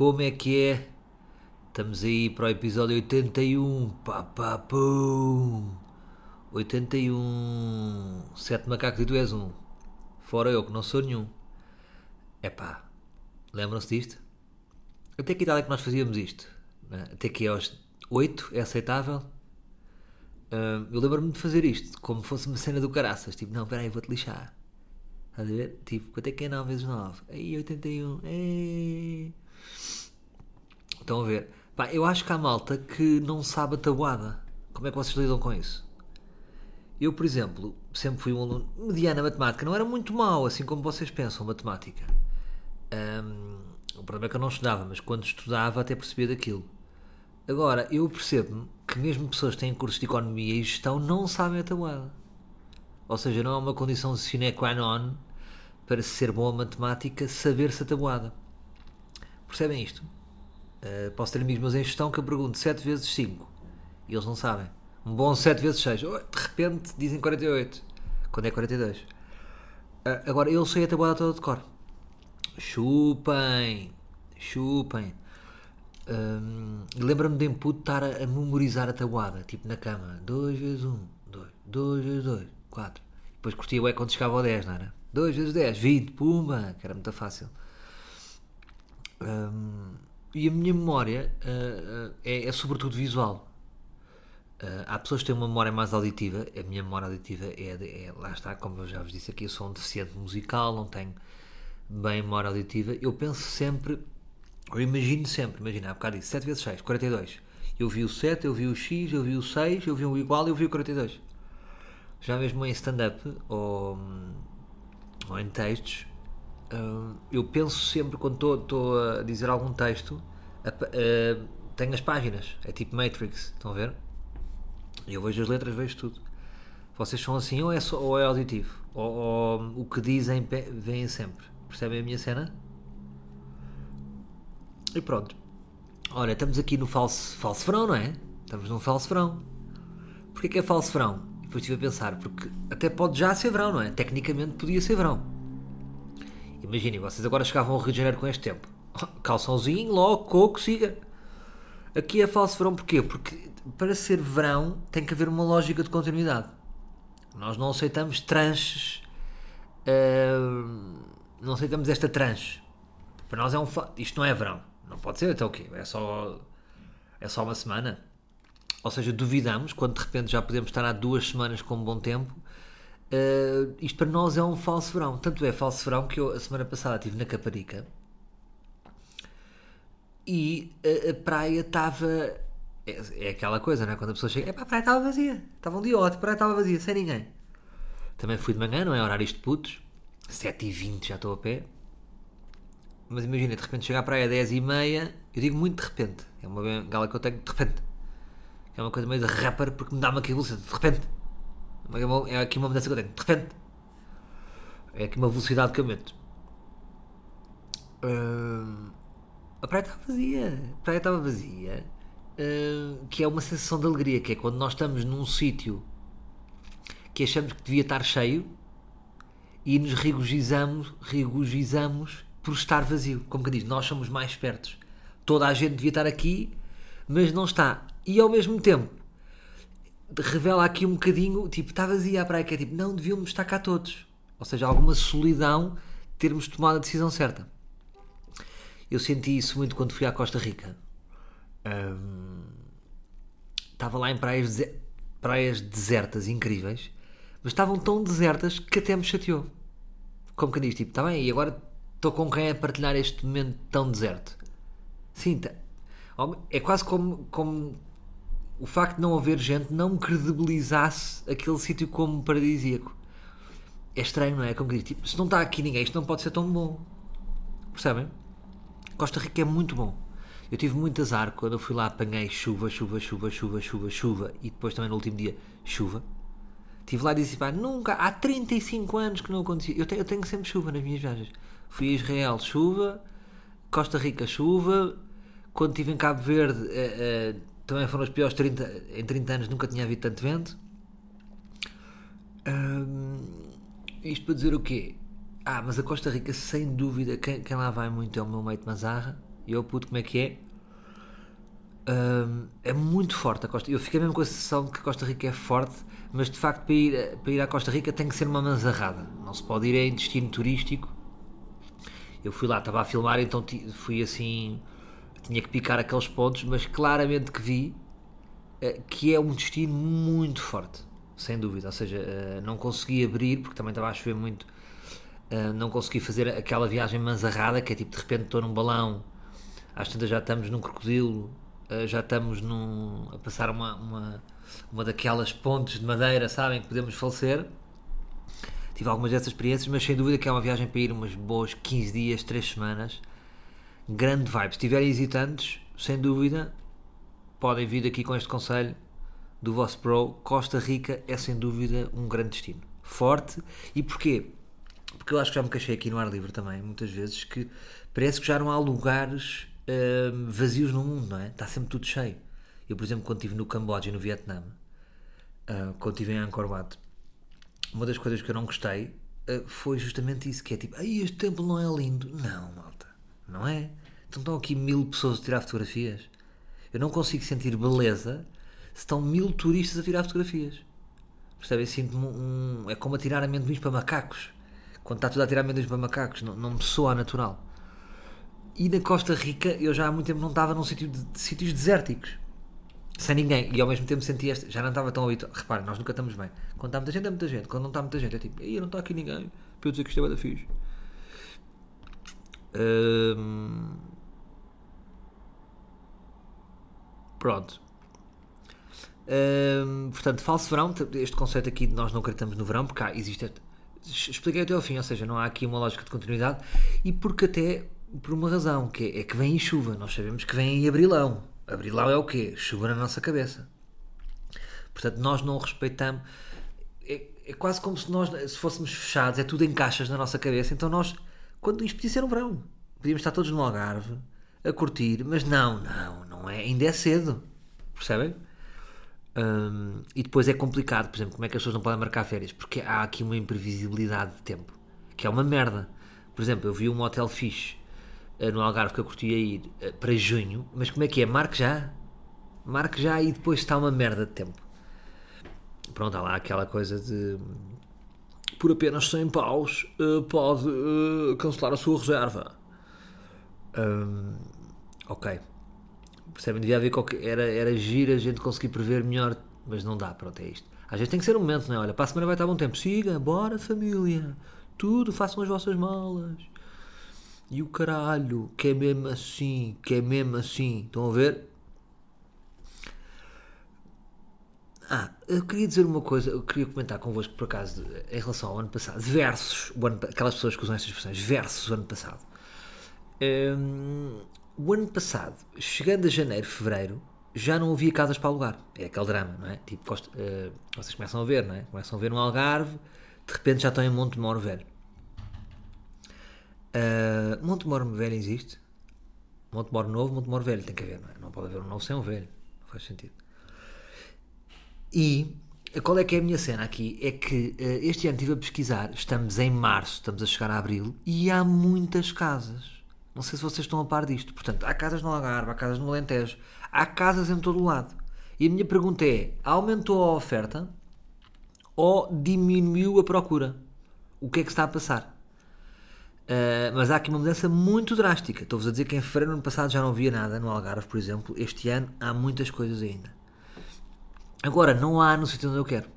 como é que é? Estamos aí para o episódio 81. Pá, pá, pum. 81. Sete macacos e tu és um. Fora eu, que não sou nenhum. Epá, lembram-se disto? Até que idade é que nós fazíamos isto? né? Até que aos 8 é aceitável? Ah, eu lembro-me de fazer isto, como fosse uma cena do caraças. Tipo, não, peraí, vou-te lixar. Estás a ver? Tipo, quanto é que é 9 vezes 9? Aí, 81. Ei. Estão a ver? Pá, eu acho que há malta que não sabe a tabuada. Como é que vocês lidam com isso? Eu, por exemplo, sempre fui um aluno mediano a matemática. Não era muito mau, assim como vocês pensam, matemática. Ahm, o problema é que eu não estudava, mas quando estudava até percebia daquilo. Agora, eu percebo que mesmo pessoas que têm cursos de economia e gestão não sabem a tabuada. Ou seja, não é uma condição sine qua non para ser bom a matemática saber-se a tabuada. Percebem isto? Uh, posso ter amigos meus em gestão que eu pergunto 7 vezes 5 e eles não sabem. Um bom 7 vezes 6. Oh, de repente dizem 48. Quando é 42. Uh, agora, eu sei a tabuada toda de cor. Chupem. Chupem. Hum, Lembra-me de input estar a, a memorizar a tabuada, tipo na cama. 2 vezes 1, 2, 2 vezes 2, 4. Depois curtia o é quando chegava ao 10, não era? 2 vezes 10, 20, pumba, que era muito fácil. Hum, e a minha memória ah, é, é sobretudo visual. Ah, há pessoas que têm uma memória mais auditiva, a minha memória auditiva é, é- lá está, como eu já vos disse aqui, eu sou um deficiente musical, não tenho bem memória auditiva. Eu penso sempre, eu imagino sempre, imagina, há bocado disse 7 vezes 6, 42. Eu vi o 7, eu vi o X, eu vi o 6, eu vi o igual e eu vi o 42. Já mesmo em stand-up ou, ou em textos, eu penso sempre quando estou- a dizer algum texto, a a- tenho as páginas, é tipo Matrix, estão a ver? Eu vejo as letras, vejo tudo. Vocês são assim ou é, só, ou é auditivo? Ou, ou o que dizem vem sempre? Percebem a minha cena? E pronto. Olha, estamos aqui no falso, falso verão, não é? Estamos num falso verão. Porquê que é falso verão? Depois estive a pensar, porque até pode já ser verão, não é? Tecnicamente podia ser verão. Imaginem, vocês agora chegavam ao Rio de Janeiro com este tempo. Calçãozinho, logo, coco, siga. Aqui é falso verão porquê? Porque para ser verão tem que haver uma lógica de continuidade. Nós não aceitamos tranches. ah, não aceitamos esta tranche. Para nós é um. Isto não é verão. Não pode ser até o quê? É só. É só uma semana. Ou seja, duvidamos quando de repente já podemos estar há duas semanas com um bom tempo. Ah, isto para nós é um falso verão. Tanto é falso verão que eu a semana passada estive na Caparica e a, a praia estava. É, é aquela coisa, não é? Quando a pessoa chega, é pá, a praia estava vazia. Estava um dia ótimo, a praia estava vazia, sem ninguém. Também fui de manhã, não é? Horários de putos, 7h20 já estou a pé. Mas imagina, de repente chega à praia 10h30, eu digo muito de repente. É uma bengala que eu tenho de repente. É uma coisa meio de rapper porque me dá-me aqui velocidade, de repente. É É aqui uma mudança que eu tenho, de repente. É aqui uma velocidade que eu meto. Hum, a praia estava vazia. A praia estava vazia. Hum, que é uma sensação de alegria, que é quando nós estamos num sítio que achamos que devia estar cheio e nos regozijamos, regozijamos por estar vazio. Como que diz, nós somos mais espertos. Toda a gente devia estar aqui, mas não está. E ao mesmo tempo, revela aqui um bocadinho, tipo, está vazia a praia, que é tipo, não devíamos estar cá todos. Ou seja, alguma solidão termos tomado a decisão certa. Eu senti isso muito quando fui à Costa Rica. Hum, estava lá em praias, dese- praias desertas incríveis, mas estavam tão desertas que até me chateou. Como que diz, tipo, está bem, e agora estou com quem a partilhar este momento tão deserto? Sim, tá. é quase como, como o facto de não haver gente não credibilizasse aquele sítio como paradisíaco. É estranho, não é? Como que diz, tipo, se não está aqui ninguém, isto não pode ser tão bom. Percebem? Costa Rica é muito bom. Eu tive muito azar quando eu fui lá, apanhei chuva, chuva, chuva, chuva, chuva, chuva e depois também no último dia chuva. Estive lá e disse, pá, nunca, há 35 anos que não acontecia. Eu tenho, eu tenho sempre chuva nas minhas viagens. Fui a Israel, chuva, Costa Rica, chuva. Quando estive em Cabo Verde, eh, eh, também foram os piores 30, em 30 anos, nunca tinha havido tanto vento. Hum, isto para dizer o quê? Ah, mas a Costa Rica, sem dúvida, quem, quem lá vai muito é o meu mate Mazarra. E eu, puto, como é que é? Hum, é muito forte a Costa Eu fiquei mesmo com a sensação de que a Costa Rica é forte, mas de facto para ir, para ir à Costa Rica tem que ser uma manzarrada. Não se pode ir em destino turístico. Eu fui lá, estava a filmar, então fui assim. Tinha que picar aqueles pontos, mas claramente que vi uh, que é um destino muito forte, sem dúvida. Ou seja, uh, não consegui abrir, porque também estava a chover muito. Uh, não consegui fazer aquela viagem manzarrada, que é tipo de repente estou num balão, às tantas já estamos num crocodilo, já estamos num, a passar uma, uma uma daquelas pontes de madeira, sabem, que podemos falecer. Tive algumas dessas experiências, mas sem dúvida que é uma viagem para ir umas boas 15 dias, 3 semanas. Grande vibe. Se estiverem hesitantes, sem dúvida, podem vir aqui com este conselho do vosso Pro. Costa Rica é sem dúvida um grande destino. Forte. E porquê? Porque eu acho que já me queixei aqui no ar livre também, muitas vezes, que parece que já não há lugares uh, vazios no mundo, não é? Está sempre tudo cheio. Eu, por exemplo, quando estive no Camboja e no Vietnã, uh, quando estive em Angkor Wat, uma das coisas que eu não gostei uh, foi justamente isso, que é tipo, aí este templo não é lindo. Não, malta, não é? Então estão aqui mil pessoas a tirar fotografias. Eu não consigo sentir beleza se estão mil turistas a tirar fotografias. Percebem? Sinto-me um, É como a tirar amendoins para macacos. Quando está tudo a tirar amendoins para macacos, não, não me soa natural. E na Costa Rica eu já há muito tempo não estava num sítio de, de sítios desérticos sem ninguém. E ao mesmo tempo senti este. Já não estava tão habituado. Repare, nós nunca estamos bem. Quando está muita gente, é muita gente. Quando não está muita gente, é tipo, aí não está aqui ninguém. Para eu dizer que isto é da fixe. Hum... Pronto. Portanto, falso verão, este conceito aqui de nós não acreditamos no verão, porque há, existe. Expliquei até ao fim, ou seja, não há aqui uma lógica de continuidade e porque até por uma razão, que é, é que vem em chuva. Nós sabemos que vem em abrilão Abrilão é o quê? Chuva na nossa cabeça. Portanto, nós não respeitamos. É, é, quase como se nós se fôssemos fechados, é tudo em caixas na nossa cabeça. Então nós, quando isto podia ser um verão, podíamos estar todos no Algarve a curtir, mas não, não, não é. Ainda é cedo. Percebem? Um, e depois é complicado, por exemplo, como é que as pessoas não podem marcar férias? Porque há aqui uma imprevisibilidade de tempo, que é uma merda. Por exemplo, eu vi um hotel fixe eh, no Algarve que eu curtia ir eh, para junho, mas como é que é? Marque já? Marque já e depois está uma merda de tempo. Pronto, há lá aquela coisa de por apenas 100 paus uh, pode uh, cancelar a sua reserva. Um, ok. Percebem? Devia haver qualquer. Era, era gira a gente conseguir prever melhor, mas não dá, pronto, é isto. Às vezes tem que ser um momento, não é? Olha, para a semana vai estar bom tempo. Siga, bora família. Tudo, façam as vossas malas. E o caralho, que é mesmo assim, que é mesmo assim. Estão a ver? Ah, eu queria dizer uma coisa, eu queria comentar convosco por acaso em relação ao ano passado, versus o ano, aquelas pessoas que usam estas expressões, versus o ano passado. Um, o ano passado, chegando a janeiro, fevereiro, já não havia casas para alugar. É aquele drama, não é? Tipo, uh, vocês começam a ver, não é? Começam a ver no Algarve, de repente já estão em Monte Moro Velho. Uh, Montemor Velho existe? Montemor Novo, Montemor Velho tem que haver, não é? Não pode haver um novo sem um velho. Não faz sentido. E qual é que é a minha cena aqui? É que uh, este ano estive a pesquisar, estamos em março, estamos a chegar a abril e há muitas casas. Não sei se vocês estão a par disto. Portanto, há casas no Algarve, há casas no Alentejo, há casas em todo o lado. E a minha pergunta é: aumentou a oferta ou diminuiu a procura? O que é que está a passar? Uh, mas há aqui uma mudança muito drástica. Estou-vos a dizer que em fevereiro ano passado já não havia nada no Algarve, por exemplo. Este ano há muitas coisas ainda. Agora, não há no sítio onde eu quero.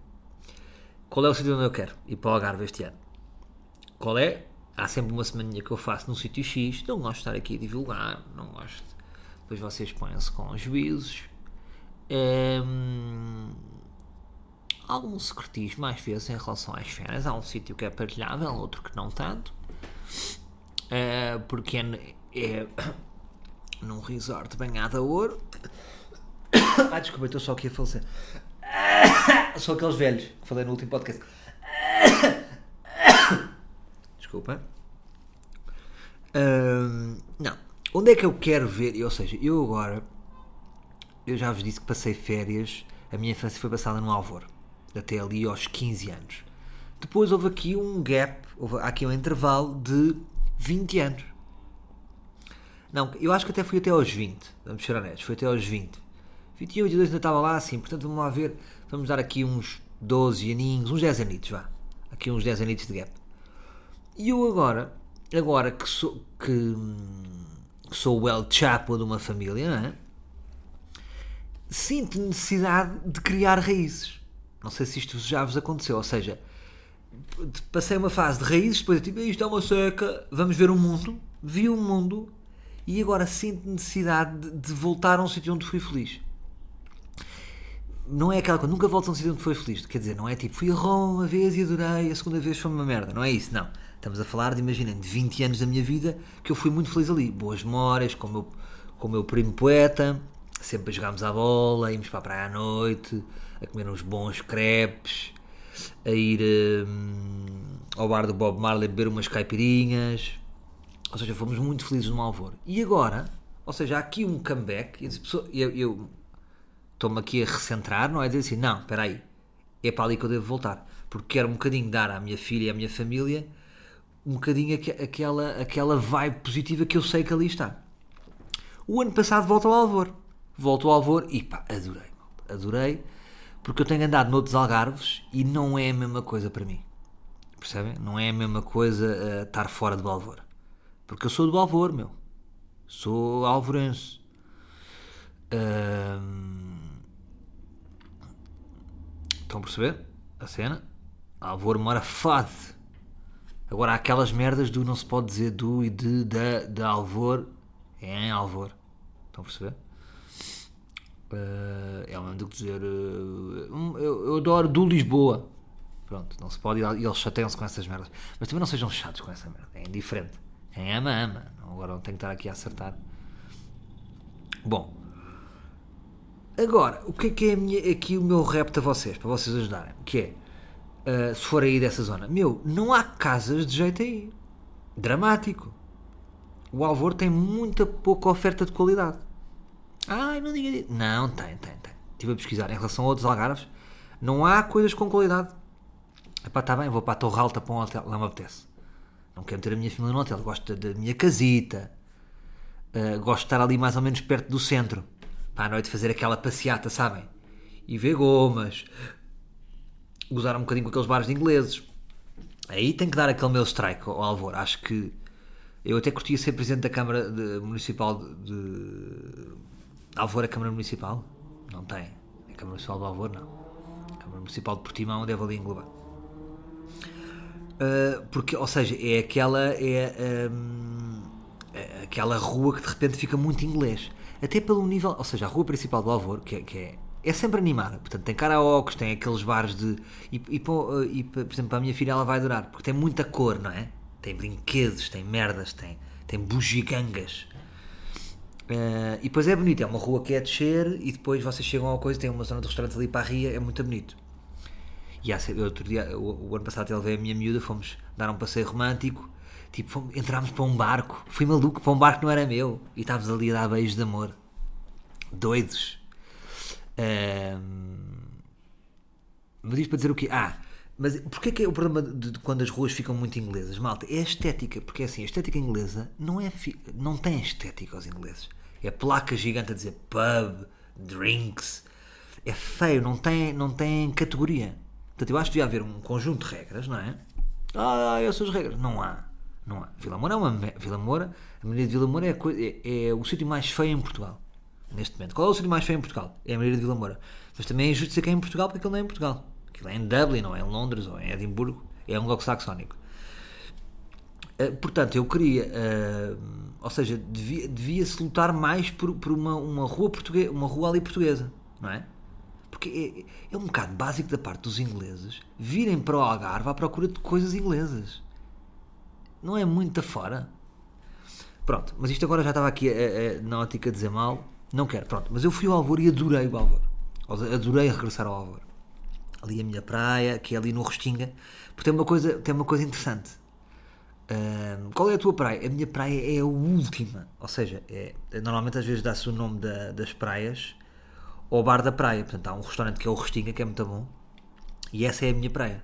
Qual é o sítio onde eu quero ir para o Algarve este ano? Qual é? Há sempre uma semaninha que eu faço num sítio X. Não gosto de estar aqui a divulgar. Não gosto. Depois vocês põem-se com juízos. Um, algum secretismo mais vezes em relação às férias. Há um sítio que é partilhável, outro que não tanto. Uh, porque é, é, num resort banhado a ouro. Ai, desculpa, estou só aqui a falecer. São aqueles velhos que falei no último podcast. Desculpa. Hum, não. Onde é que eu quero ver? Ou seja, eu agora. Eu já vos disse que passei férias. A minha infância foi passada no Alvor. Até ali aos 15 anos. Depois houve aqui um gap. Houve aqui um intervalo de 20 anos. Não, eu acho que até fui até aos 20. Vamos ser honestos. Foi até aos 20. 21, 22 ainda estava lá assim. Portanto, vamos lá ver. Vamos dar aqui uns 12 aninhos. Uns 10 anitos, vá. Aqui uns 10 anitos de gap. E eu agora, agora que sou, que, que sou o El Chapo de uma família, não é? Sinto necessidade de criar raízes. Não sei se isto já vos aconteceu, ou seja, passei uma fase de raízes, depois eu tipo, isto é uma seca, vamos ver o mundo, vi o mundo e agora sinto necessidade de, de voltar a um sítio onde fui feliz. Não é aquela coisa, nunca volto a um sítio onde fui feliz, quer dizer, não é tipo, fui a Roma uma vez e adorei, a segunda vez foi uma merda, não é isso, não. Estamos a falar de, imaginem, de 20 anos da minha vida que eu fui muito feliz ali. Boas memórias, com o meu, com o meu primo poeta, sempre jogámos à bola, íamos para a praia à noite, a comer uns bons crepes, a ir hum, ao bar do Bob Marley beber umas caipirinhas. Ou seja, fomos muito felizes no Alvor. E agora, ou seja, há aqui um comeback. Eu, eu estou-me aqui a recentrar, não é? Dizer assim, não, espera aí, é para ali que eu devo voltar. Porque quero um bocadinho dar à minha filha e à minha família um bocadinho aquela, aquela vibe positiva que eu sei que ali está. O ano passado volto ao Alvor. Volto ao Alvor e pá, adorei. Adorei porque eu tenho andado noutros algarves e não é a mesma coisa para mim. Percebem? Não é a mesma coisa uh, estar fora do Alvor. Porque eu sou do Alvor, meu. Sou alvorense. Uh... Estão a perceber? A cena? Alvor mora fade Agora há aquelas merdas do não se pode dizer do e de, da, de Alvor. É em Alvor. Estão a perceber? Uh, é o mesmo do que dizer. Uh, eu, eu, adoro do Lisboa. Pronto, não se pode. E eles chateiam-se com essas merdas. Mas também não sejam chatos com essa merda. É indiferente. Quem ama, ama. Agora não tenho que estar aqui a acertar. Bom. Agora, o que é que é minha, aqui o meu repto a vocês? Para vocês ajudarem. Que é uh, se for aí dessa zona. Meu, não há casas de jeito aí. Dramático. O Alvor tem muita pouca oferta de qualidade. Ai, não diga isso. Não, tem, tem, tem. Estive a pesquisar em relação a outros algarves. Não há coisas com qualidade. Epá, está bem, vou para a Torre Alta para um hotel. Lá me apetece. Não quero meter a minha família no hotel. Gosto da, minha casita. Uh, gosto de estar ali mais ou menos perto do centro. Para à noite fazer aquela passeata, sabem? E ver gomas, gozar um bocadinho com aqueles bares ingleses. Aí tem que dar aquele meu strike ao Alvor. Acho que eu até curtia ser presidente da Câmara de, Municipal de, de Alvor, a Câmara Municipal? Não tem. A Câmara Municipal do Alvor, não. A Câmara Municipal de Portimão deve ali englobar. Uh, porque, ou seja, é aquela é, um, é, aquela rua que de repente fica muito inglês. Até pelo nível, ou seja, a rua principal do Alvor, que é, que é é sempre animada. Portanto, tem karaokes, tem aqueles bares de. E, e, e, por exemplo, para a minha filha ela vai adorar, porque tem muita cor, não é? Tem brinquedos, tem merdas, tem, tem bugigangas. Uh, e depois é bonito, é uma rua que é a descer e depois vocês chegam a coisa, tem uma zona de restaurante ali para a ria, é muito bonito. E há, outro dia, o, o ano passado ele veio a minha miúda, fomos dar um passeio romântico, tipo, fomos, entrámos para um barco, fui maluco para um barco que não era meu, e estávamos ali a dar beijos de amor. Doidos mas isto para dizer o quê? Ah, mas porquê que é o problema de, de, quando as ruas ficam muito inglesas? Malta, é a estética, porque é assim, a estética inglesa não, é não tem estética aos ingleses. É placa gigante a dizer pub, drinks. É feio, não tem, não tem categoria. Portanto, eu acho que devia haver um conjunto de regras, não é? Ah, essas regras. Não há. Não há. Vila Moura é uma. Vila Moura, a Maria de Vila Moura é, é, é o sítio mais feio em Portugal neste momento. Qual é o sítio mais feio em Portugal? É a Maria de Vila Moura. Mas também é injusto dizer que é em Portugal porque aquilo não é em Portugal. Aquilo é em Dublin, ou é em Londres, ou em Edimburgo. É um saxónico. Uh, portanto, eu queria, uh, ou seja, devia-se devia lutar mais por, por uma, uma, rua portuguesa, uma rua ali portuguesa, não é? Porque é, é um bocado básico da parte dos ingleses virem para o Algarve à procura de coisas inglesas. Não é muito afora? Pronto, mas isto agora já estava aqui na ótica de dizer mal. Não quero, pronto. Mas eu fui ao Alvor e adorei o Alvor. Adorei regressar ao Alvor. Ali a minha praia, que é ali no Restinga. Porque tem uma coisa, tem uma coisa interessante. Ahm, qual é a tua praia? A minha praia é a última. Ou seja, é, normalmente às vezes dá-se o nome da- das praias ao bar da praia. Portanto, há um restaurante que é o Restinga, que é muito bom. E essa é a minha praia.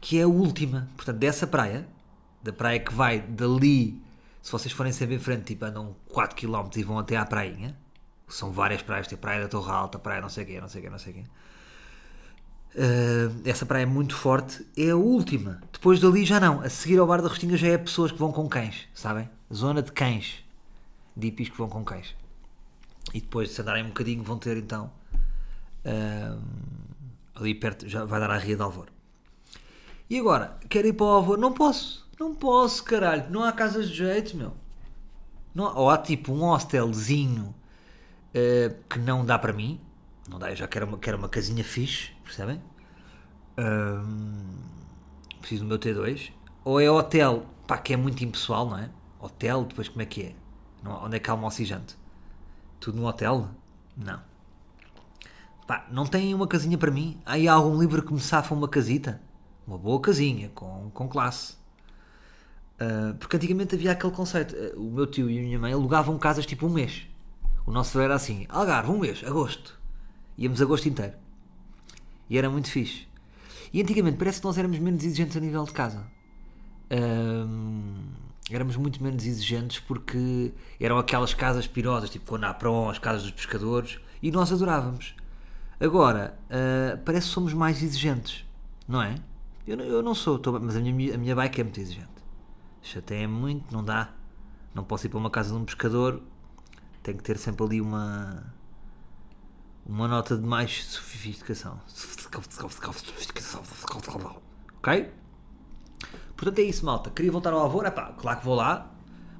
Que é a última. Portanto, dessa praia, da praia que vai dali, se vocês forem sempre em frente, tipo, andam 4 km e vão até à prainha. São várias praias, tem praia da Torre Alta, praia não sei o quê, não sei o quê, não sei o quê. Uh, essa praia é muito forte, é a última. Depois dali já não. A seguir ao bar da Restinga já é pessoas que vão com cães, sabem? Zona de cães. De hippies que vão com cães. E depois, se andarem um bocadinho, vão ter então. uh, ali perto, já vai dar à Ria de Alvor. E agora, quero ir para o Alvor? Não posso. Não posso, caralho. Não há casas de jeito, meu. Não ou há tipo um hostelzinho uh, que não dá para mim. Não dá, eu já quero uma, quero uma casinha fixe, percebem? Ahm, preciso do meu T2. Ou é hotel, pá, que é muito impessoal, não é? Hotel, depois como é que é? Não- onde é que há almoço e? Tudo no hotel? Não. Pá, não tem uma casinha para mim? Aí há algum livro que me safa uma casita? Uma boa casinha, com, com classe. Uh, porque antigamente havia aquele conceito. Uh, o meu tio e a minha mãe alugavam casas tipo um mês. O nosso verão era assim: Algarve, um mês, agosto. Íamos agosto inteiro. E era muito fixe. E antigamente parece que nós éramos menos exigentes a nível de casa. Éramos muito menos exigentes porque eram aquelas casas pirosas, tipo Conapron, as casas dos pescadores, e nós adorávamos. Agora, uh, parece que somos mais exigentes, não é? Eu, não- eu não sou, tô- mas a minha, a minha bike é muito exigente. Chateia-me muito, não dá. Não posso ir para uma casa de um pescador, tem que ter sempre ali uma uma nota de mais sofisticação. Ok? Portanto é isso, malta. Queria voltar ao Alvor, é pá, claro que vou lá,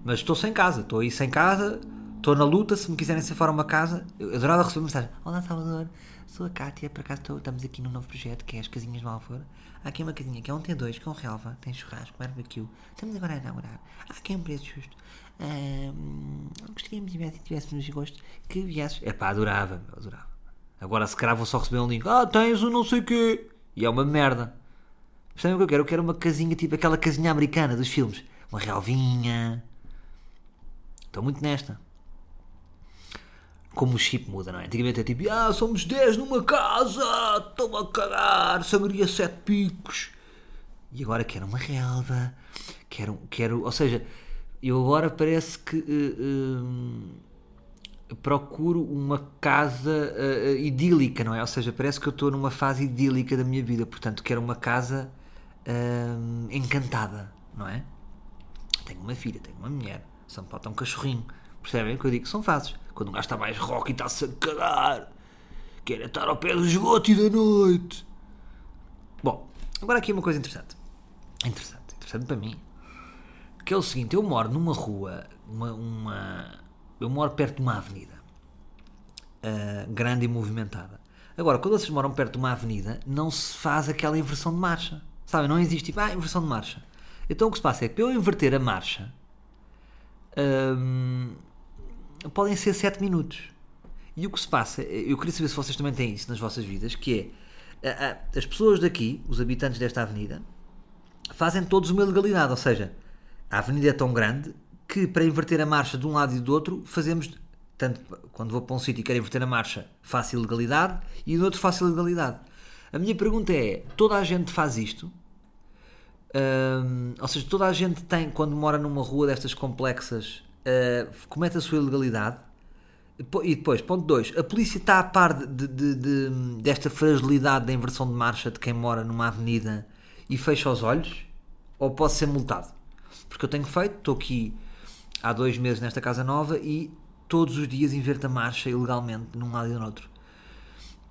mas estou sem casa, estou aí sem casa, estou na luta. Se me quiserem ser fora uma casa, eu adorava receber mensagem: Olá Salvador, sou a Kátia, por acaso estou- estamos aqui num novo projeto que é as casinhas do Alvor. Há aqui uma casinha que é um T2 com relva, tem churrasco, barbecue. Estamos agora a namorar. Há aqui um preço justo. Gostaríamos de ver se tivéssemos gosto que viesses. É pá, adorava, adorava. Agora se calhar vou só receber um link. Ah, tens o não sei quê. E é uma merda. Percebem o que eu quero? Eu quero uma casinha tipo aquela casinha americana dos filmes. Uma relvinha. Estou muito nesta. Como o chip muda, não é? Antigamente é tipo, ah, somos 10 numa casa, estou a cagar, sangria 7 picos. E agora quero uma relva, quero, quero, ou seja, eu agora parece que eh, eh, procuro uma casa eh, idílica, não é? Ou seja, parece que eu estou numa fase idílica da minha vida, portanto quero uma casa encantada, não é? Tenho uma filha, tenho uma mulher, só me falta um cachorrinho. Percebem o que eu digo? São fases. Quando um gajo está mais rock e está-se a cagar, quer estar ao pé do esgoto e da noite. Bom, agora aqui uma coisa interessante. Interessante, interessante para mim. Que é o seguinte, eu moro numa rua, uma, uma- eu moro perto de uma avenida. ah, grande e movimentada. Agora, quando vocês moram perto de uma avenida, não se faz aquela inversão de marcha. Sabem? Não existe tipo, ah, inversão de marcha. Então o que se passa é que para eu inverter a marcha, hum, podem ser 7 minutos. E o que se passa, eu queria saber se vocês também têm isso nas vossas vidas, que é a- a- as pessoas daqui, os habitantes desta avenida, fazem todos uma ilegalidade, ou seja, a avenida é tão grande que para inverter a marcha de um lado e do outro fazemos tanto quando vou para um sítio e quero inverter a marcha faço ilegalidade e no outro faço ilegalidade. A minha pergunta é: toda a gente faz isto? Ou seja, toda a gente tem, quando mora numa rua destas complexas, uh, comete a sua ilegalidade. E depois, ponto 2, a polícia está a par de- de- de- desta fragilidade da inversão de marcha de quem mora numa avenida e fecha os olhos? Ou pode ser multado? Porque eu tenho feito, estou aqui há dois meses nesta casa nova e todos os dias inverto a marcha ilegalmente num lado e no outro.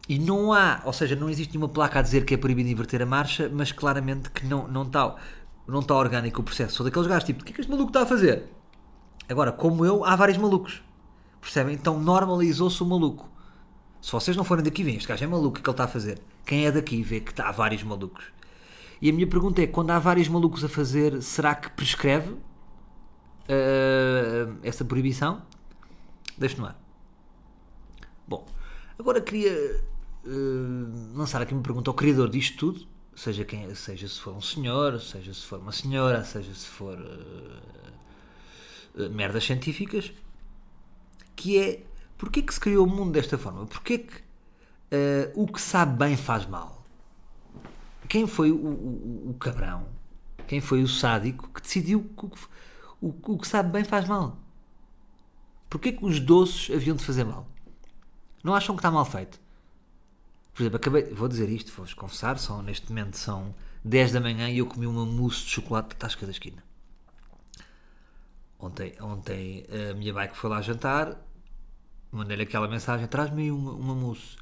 E não há, ou seja, não existe nenhuma placa a dizer que é proibido inverter a marcha, mas claramente que não, não, está, não está orgânico o processo. Sou daqueles gajos tipo, o que é que este maluco está a fazer? Agora, como eu, há vários malucos. Percebem? Então normalizou-se o maluco. Se vocês não forem daqui, veem, este gajo é maluco, o que é ele está a fazer? Quem é daqui vê que está, há vários malucos. E a minha pergunta é, quando há vários malucos a fazer, será que prescreve? uh, essa proibição, deixo no ar. Bom, agora queria uh, lançar aqui uma pergunta ao criador disto tudo, seja, quem, seja se for um senhor, seja se for uma senhora, seja se for uh, merdas científicas, que é porquê que se criou o mundo desta forma? Porquê que o que sabe bem faz mal? Quem foi o, o, o cabrão? Quem foi o sádico que decidiu que o, o, que sabe bem faz mal? Porquê que os doces haviam de fazer mal? Não acham que está mal feito? Por exemplo, acabei, vou dizer isto, vou-vos confessar, são, neste momento são 10 da manhã e eu comi uma mousse de chocolate da tasca da esquina. Ontem, ontem a minha bike foi lá jantar, mandei-lhe aquela mensagem, traz-me uma, uma mousse.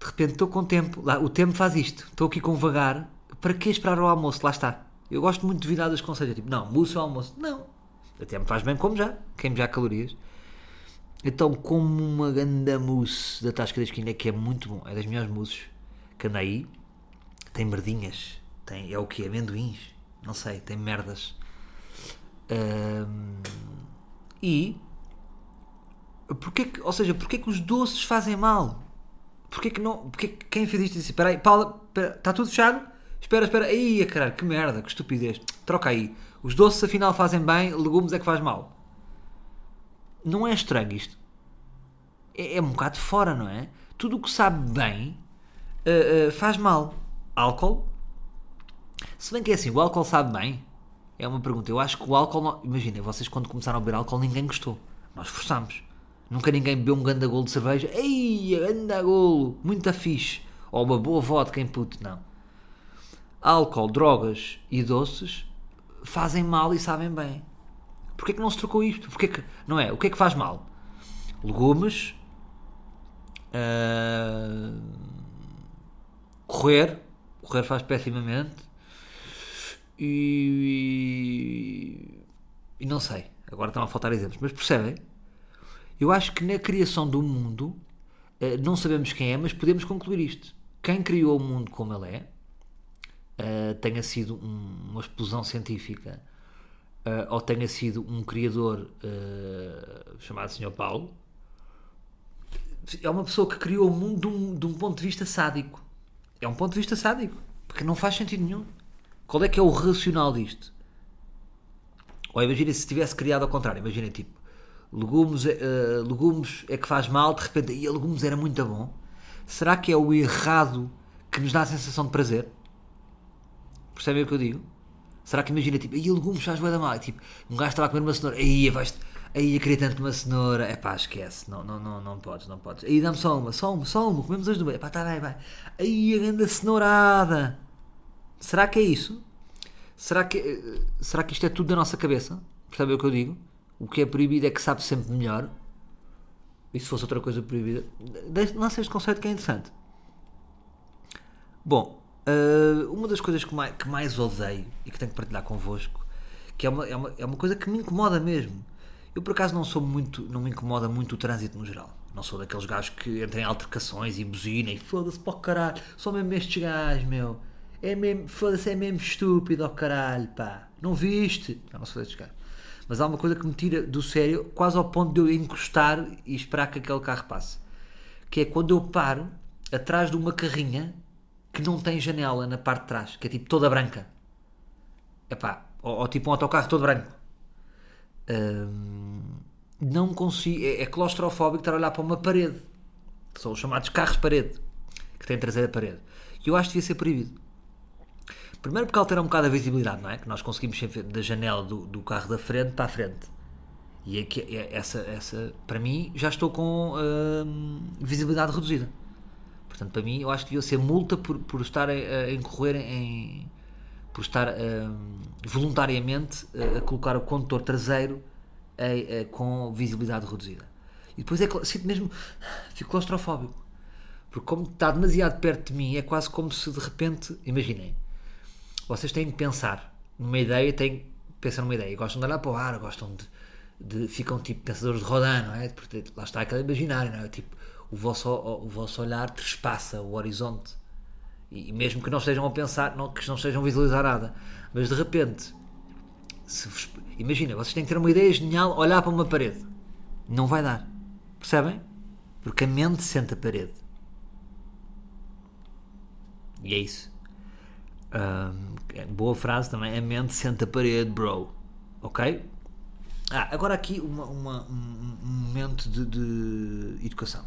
De repente estou com tempo, lá, o tempo faz isto, estou aqui com vagar, para que esperar o almoço? Lá está. Eu gosto muito de virar das conselhos, tipo, não, mousse ao almoço. Não, até me faz bem como já, queimo já calorias. Então, como uma ganda mousse da Tasca da Esquina, que é muito bom, é das melhores mousses que anda aí, tem merdinhas, tem, é o que? Amendoins, não sei, tem merdas. Um, e, porque que, ou seja, porque que os doces fazem mal? Porquê que não, porque que quem fez isto disse, espera aí, Paula, está tudo fechado? Espera, espera, aí, caralho, que merda, que estupidez, troca aí. Os doces afinal fazem bem, legumes é que faz mal. Não é estranho isto? É, é um bocado fora, não é? Tudo o que sabe bem uh, uh, faz mal. Álcool? Se bem que é assim, o álcool sabe bem? É uma pergunta. Eu acho que o álcool. Não... Imaginem, vocês quando começaram a beber álcool, ninguém gostou. Nós forçámos. Nunca ninguém bebeu um gandagolo de cerveja. Ei, gandagolo! Muita fixe. Ou uma boa vodka em puto. Não. Álcool, drogas e doces fazem mal e sabem bem. Porquê que não se trocou isto? Porquê que, não é? O que é que faz mal? Legumes, uh, correr, correr faz pessimamente e, e, não sei, agora estão a faltar exemplos, mas percebem? Eu acho que na criação do mundo uh, não sabemos quem é, mas podemos concluir isto. Quem criou o mundo como ele é uh, tenha sido um, uma explosão científica uh, ou tenha sido um criador chamado Sr. Paulo, é uma pessoa que criou o mundo de um, de um, ponto de vista sádico. É um ponto de vista sádico, porque não faz sentido nenhum. Qual é que é o racional disto? Ou imagina se tivesse criado ao contrário, imagina tipo, legumes, uh, legumes é que faz mal, de repente, e legumes era muito bom. Será que é o errado que nos dá a sensação de prazer? Percebem o que eu digo? Será que imagina, tipo, aí legumes faz bem da mal? Tipo, um gajo estava a comer uma cenoura, aí vais aí a querer tanto uma cenoura, é pá, esquece, não, não, não, não podes, não podes. Aí dá-me só uma, só uma, só uma, comemos as duas, é pá, tá bem, vai. Aí a grande cenourada. Será que é isso? Será que, eh, será que isto é tudo da nossa cabeça? Percebem o que eu digo? O que é proibido é que sabe sempre melhor. E se fosse outra coisa proibida? Lança este conceito que é interessante. Bom, Uh, uma das coisas que mais, que mais odeio e que tenho que partilhar convosco, que é uma, é, uma, é uma coisa que me incomoda mesmo. Eu por acaso não sou muito, não me incomoda muito o trânsito no geral. Não sou daqueles gajos que entram em altercações e buzina e foda-se para o caralho. São mesmo estes gajos, meu. É mesmo, foda-se, é mesmo estúpido ao caralho, pá. Não viste? Não, não sou destes gajos. Mas há uma coisa que me tira do sério, quase ao ponto de eu encostar e esperar que aquele carro passe. Que é quando eu paro atrás de uma carrinha que não tem janela na parte de trás, que é tipo toda branca. Epá, ou, ou tipo um autocarro todo branco. Hum, não consigo. É, é claustrofóbico estar a olhar para uma parede. São os chamados carros-parede, que têm traseira parede. E eu acho que devia ser proibido. Primeiro porque altera um bocado a visibilidade, não é? Que nós conseguimos sempre da janela do, do carro da frente para a frente. E é que é essa, essa, para mim, já estou com hum, visibilidade reduzida. Portanto, para mim, eu acho que devia ser multa por, por estar a, a incorrer em. por estar um, voluntariamente a, a, colocar o condutor traseiro a, com visibilidade reduzida. E depois é sinto mesmo. fico claustrofóbico. Porque, como está demasiado perto de mim, é quase como se de repente. Imaginem, vocês têm de pensar numa ideia, têm pensar numa ideia, gostam de olhar para o ar, gostam de, de ficam tipo pensadores de Rodin, não é? Porque lá está aquele imaginário, não é? Tipo, o vosso, o vosso olhar trespassa o horizonte. E, mesmo que não estejam a pensar, não, que não estejam a visualizar nada, mas de repente Se vos- imagina, vocês têm que ter uma ideia genial, olhar para uma parede. Não vai dar. Percebem? Porque a mente sente a parede. E é isso. Boa frase também. A mente sente a parede, bro. Ok? Ah, agora aqui uma- uma- um, um momento de, de educação.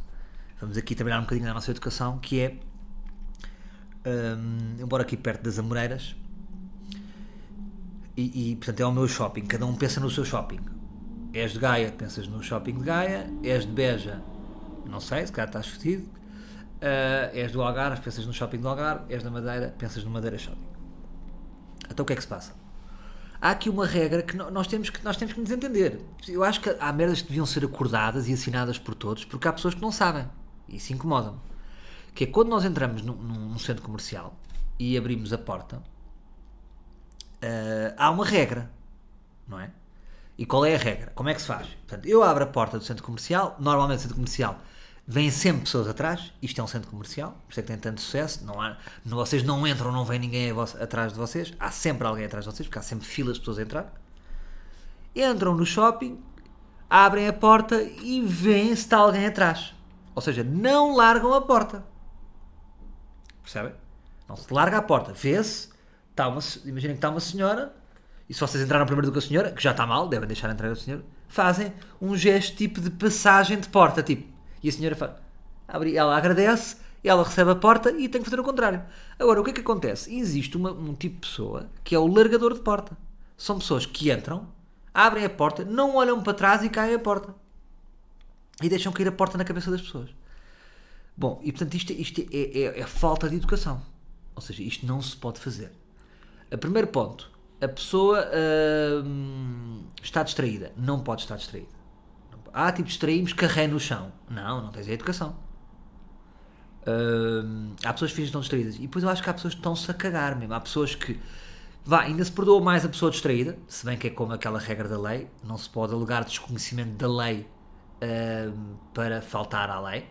Vamos aqui trabalhar um bocadinho na nossa educação, que é. ahm, eu moro aqui perto das Amoreiras e, e, portanto é o meu shopping. Cada um pensa no seu shopping. És de Gaia, pensas no shopping de Gaia. És de Beja, não sei, se calhar estás fodido. Ah, és do Algarve, pensas no shopping do Algarve. És da Madeira, pensas no Madeira Shopping. Então o que é que se passa? Há aqui uma regra que nós temos que, nós temos que nos entender. Eu acho que há merdas que deviam ser acordadas e assinadas por todos, porque há pessoas que não sabem. E isso incomoda-me. Que é quando nós entramos num, num- centro comercial e abrimos a porta, ah, há uma regra, não é? E qual é a regra? Como é que se faz? Portanto, eu abro a porta do centro comercial, normalmente o centro comercial vêm sempre pessoas atrás, isto é um centro comercial, por isso é que tem tanto sucesso, não há, não- vocês não entram, não vem ninguém atrás de vocês, há sempre alguém atrás de vocês, porque há sempre filas de pessoas a entrar. Entram no shopping, abrem a porta e veem se está alguém atrás. Ou seja, não largam a porta. Percebem? Não se larga a porta. Vê-se, se- imaginem que está uma senhora, e se vocês entraram primeiro do que a senhora, que já está mal, devem deixar entrar a senhora, fazem um gesto tipo de passagem de porta, tipo. E a senhora faz. Abre, ela agradece, ela recebe a porta e tem que fazer o contrário. Agora, o que é que acontece? Existe uma- um tipo de pessoa que é o largador de porta. São pessoas que entram, abrem a porta, não olham para trás e caem a porta. E deixam cair a porta na cabeça das pessoas. Bom, e portanto isto, isto é, é- é falta de educação. Ou seja, isto não se pode fazer. A primeiro ponto, a pessoa hum, está distraída. Não pode estar distraída. Ah, tipo, distraímos, carrei no chão. Não, não tens a educação. Hum, há pessoas que fingem que estão distraídas. E depois eu acho que há pessoas que estão-se a cagar mesmo. Há pessoas que. Vá, ainda se perdoa mais a pessoa distraída, se bem que é como aquela regra da lei, não se pode alegar desconhecimento da lei hum, para faltar à lei.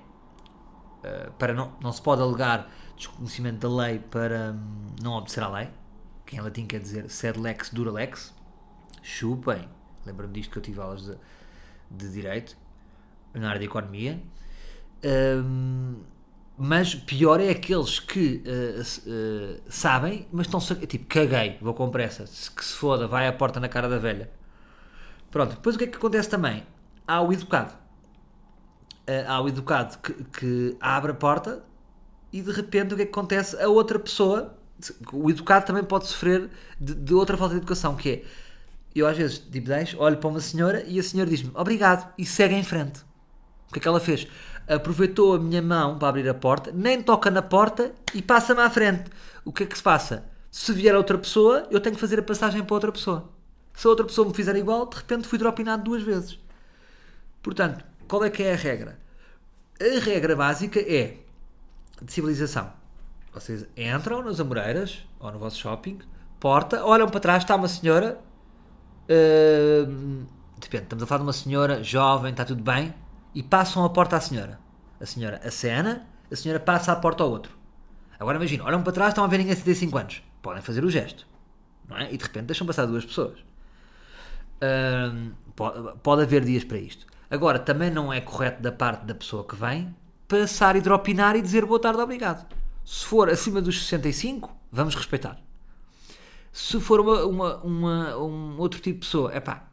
Uh, para não, não se pode alegar desconhecimento da lei para hum, não obedecer à lei, que em latim quer dizer sed lex dura lex. Chupem. Lembro-me disto que eu tive aulas de, de direito na área de economia. Hum, mas pior é aqueles que uh, uh, sabem, mas estão tipo, caguei, vou com pressa, que se foda, vai à porta na cara da velha. Pronto, depois o que é que acontece também? Há o educado. Uh, há o educado que, que abre a porta e de repente o que é que acontece? A outra pessoa, o educado também pode sofrer de, de outra falta de educação, que é eu às vezes tipo, deixo, olho para uma senhora e a senhora diz-me obrigado e segue em frente. O que é que ela fez? Aproveitou a minha mão para abrir a porta, nem toca na porta e passa-me à frente. O que é que se passa? Se vier outra pessoa, eu tenho que fazer a passagem para outra pessoa. Se a outra pessoa me fizer igual, de repente fui dropinado duas vezes. Portanto, qual é que é a regra? A regra básica é de civilização. Vocês entram nas Amoreiras ou no vosso shopping, porta, olham para trás, está uma senhora. Depende, estamos a falar de uma senhora jovem, está tudo bem, e passam a porta à senhora. A senhora acena, a senhora passa a porta ao outro. Agora imagina, olham para trás, estão a ver ninguém de 75 anos. Podem fazer o gesto, não é? E de repente deixam passar duas pessoas. Pode, pode haver dias para isto. Agora, também não é correto da parte da pessoa que vem passar e dropinar e dizer boa tarde, obrigado. Se for acima dos 65, vamos respeitar. Se for uma, uma, uma- um outro tipo de pessoa, é pá,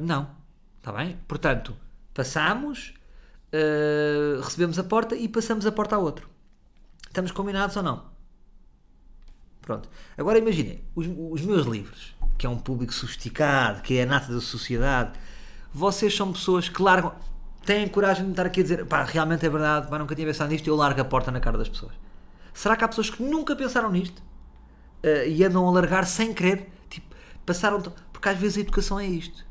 não, está bem? Portanto, passamos, uh, recebemos a porta e passamos a porta ao outro. Estamos combinados ou não? Pronto. Agora imaginem, os, os meus livros, que é um público sofisticado, que é a nata da sociedade, vocês são pessoas que largam, têm coragem de estar aqui a dizer, pá, realmente é verdade, pá, nunca tinha pensado nisto eu largo a porta na cara das pessoas. Será que há pessoas que nunca pensaram nisto uh, e andam a largar sem querer? Tipo, passaram. Porque às vezes a educação é isto.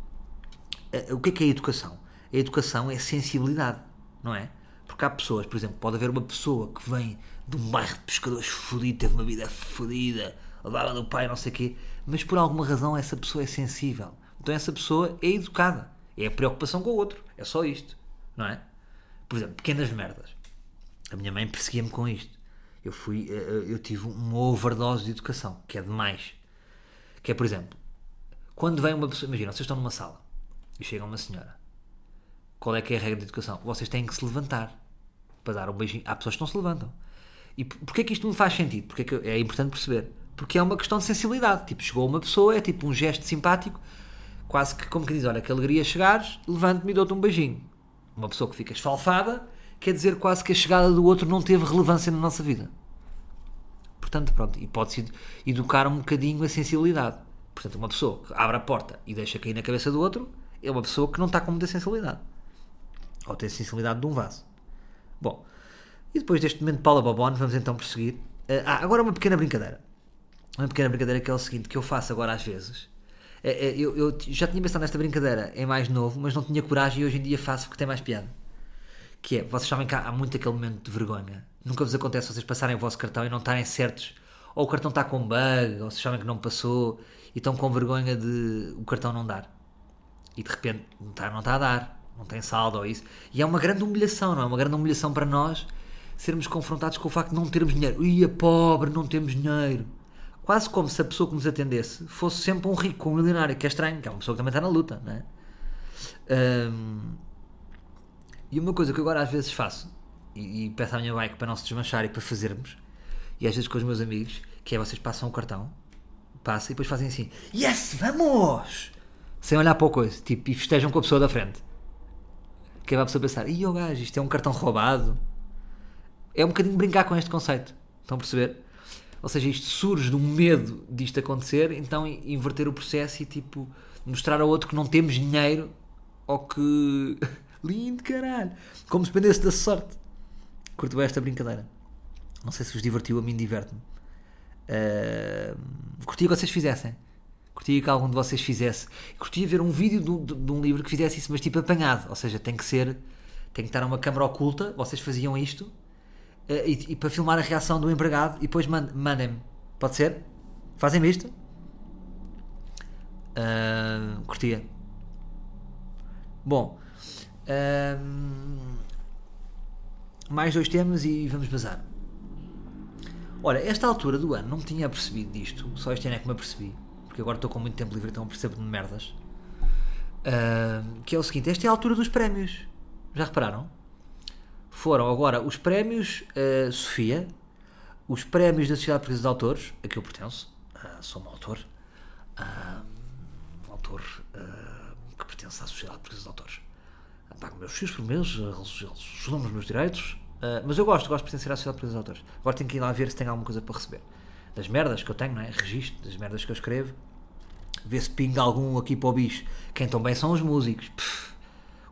Uh, o que é que é a educação? A educação é sensibilidade, não é? Porque há pessoas, por exemplo, pode haver uma pessoa que vem de um bairro de pescadores fodido, teve uma vida fodida, levava do pai, não sei o quê, mas por alguma razão essa pessoa é sensível. Então essa pessoa é educada. É a preocupação com o outro. É só isto, não é? Por exemplo, pequenas merdas. A minha mãe perseguia-me com isto. Eu fui, eu tive uma overdose de educação, que é demais. Que é, por exemplo, quando vem uma pessoa, imagina, vocês estão numa sala e chega uma senhora. Qual é que é a regra de educação? Vocês têm que se levantar para dar um beijinho. Há pessoas que não se levantam. E porquê que isto me faz sentido? Porque é, que é importante perceber. Porque é uma questão de sensibilidade. Tipo, chegou uma pessoa, é tipo um gesto simpático, quase que como que diz, olha, que alegria chegares, levante-me e dou-te um beijinho. Uma pessoa que fica esfalfada, quer dizer quase que a chegada do outro não teve relevância na nossa vida. Portanto, pronto, e pode-se educar um bocadinho a sensibilidade. Portanto, uma pessoa que abre a porta e deixa cair na cabeça do outro é uma pessoa que não está com muita sensibilidade. Ou tem sensibilidade de um vaso. Bom, e depois deste momento de Paula Bobone, vamos então prosseguir. Ah, agora uma pequena brincadeira. Uma pequena brincadeira que é o seguinte, que eu faço agora às vezes. É, é, eu, eu, já tinha pensado nesta brincadeira em mais novo, mas não tinha coragem e hoje em dia faço porque tem mais piada. Que é, vocês sabem que há, muito aquele momento de vergonha. Nunca vos acontece vocês passarem o vosso cartão e não estarem certos. Ou o cartão está com bug, ou vocês sabem que não passou e estão com vergonha de o cartão não dar. E de repente não está, não está a dar, não tem saldo ou isso. E é uma grande humilhação, não é? Uma grande humilhação para nós sermos confrontados com o facto de não termos dinheiro. Ia pobre, não temos dinheiro. Quase como se a pessoa que nos atendesse fosse sempre um rico, um milionário, que é estranho, que é uma pessoa que também está na luta, não é? Um, e uma coisa que agora às vezes faço, e, e peço à minha bike para não se desmanchar e para fazermos, e às vezes com os meus amigos, que é vocês passam o cartão, passam e depois fazem assim, yes, vamos! Sem olhar para o coisa, tipo, e festejam com a pessoa da frente. Que é a pessoa pensar, ih, oh gajo, isto é um cartão roubado. É um bocadinho brincar com este conceito. Estão a perceber? Ou seja, isto surge do medo disto acontecer, então inverter o processo e tipo mostrar ao outro que não temos dinheiro ou que. Lindo, caralho! Como se dependesse da sorte. Curto bem esta brincadeira. Não sei se vos divertiu, a mim diverte-me. Uh, curtia que vocês fizessem. Curtia que algum de vocês fizesse. Curtia ver um vídeo de, de, de, um livro que fizesse isso, mas tipo apanhado. Ou seja, tem que ser. Tem que estar uma câmara oculta. Vocês faziam isto. Uh, e, e, para filmar a reação do empregado. E depois mandem-me. Pode ser? Fazem-me isto? Uh, curtia. Bom. Uh, mais dois temas e vamos bazar. Olha, esta altura do ano não tinha percebido disto, só este ano é que me apercebi, porque agora estou com muito tempo livre, então percebo de merdas. Uh, que é o seguinte: esta é a altura dos prémios. Já repararam? Foram agora os prémios uh, Sofia, os prémios da Sociedade Portuguesa de Autores, a que eu pertenço, uh, sou um autor, um autor que pertence à Sociedade Portuguesa de Autores. Pago meus filhos por mês, eles, eles ajudam-me os meus direitos, Uh, mas eu gosto, gosto de pertencer à Sociedade Portuguesa de Autores. Agora tenho que ir lá ver se tem alguma coisa para receber. Das merdas que eu tenho, não é? Registro das merdas que eu escrevo. Ver se pinga algum aqui para o bicho. Quem tão bem são os músicos. Pff,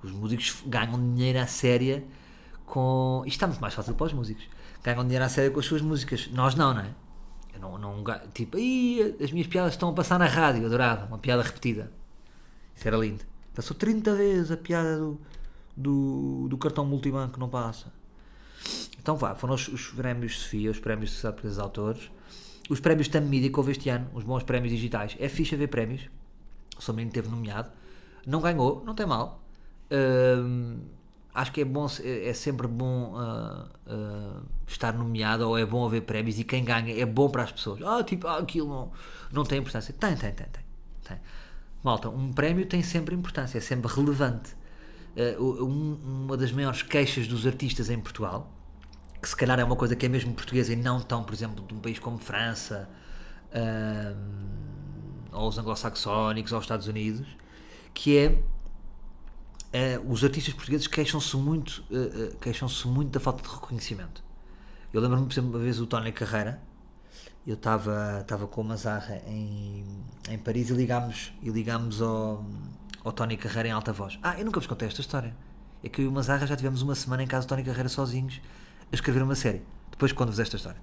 os músicos ganham dinheiro à séria com. Isto está muito mais fácil para os músicos. Ganham dinheiro à séria com as suas músicas. Nós não, não é? Eu não, não tipo, as minhas piadas estão a passar na rádio, adorava, uma piada repetida. Isso era lindo. Passou 30 vezes a piada do, do, do cartão multibanco, não passa. Então vá, foram os, os prémios Sofia, os prémios de Autores, os prémios TAM Media que houve este ano, os bons prémios digitais. É fixe ver prémios. O teve nomeado. Não ganhou, não tem mal. Uh, acho que é bom, é, é sempre bom uh, uh, estar nomeado ou é bom haver prémios e quem ganha é bom para as pessoas. Ah, tipo, ah, aquilo não, não tem importância. Tem, tem, tem, tem, tem. Malta, um prémio tem sempre importância, é sempre relevante. Uh, um, uma das maiores queixas dos artistas em Portugal que se calhar é uma coisa que é mesmo portuguesa e não tão, por exemplo, de um país como França ou os anglo-saxónicos ou os Estados Unidos, que é uh, os artistas portugueses queixam-se muito, uh, queixam-se muito da falta de reconhecimento. Eu lembro-me, por exemplo, uma vez o Tony Carreira, eu estava com o Mazarra em, em Paris e ligámos, e ligámos ao, ao Tony Carreira em alta voz. Ah, eu nunca vos contei esta história. É que eu e o Mazarra já tivemos uma semana em casa do Tony Carreira sozinhos a escrever uma série. Depois conto-vos esta história.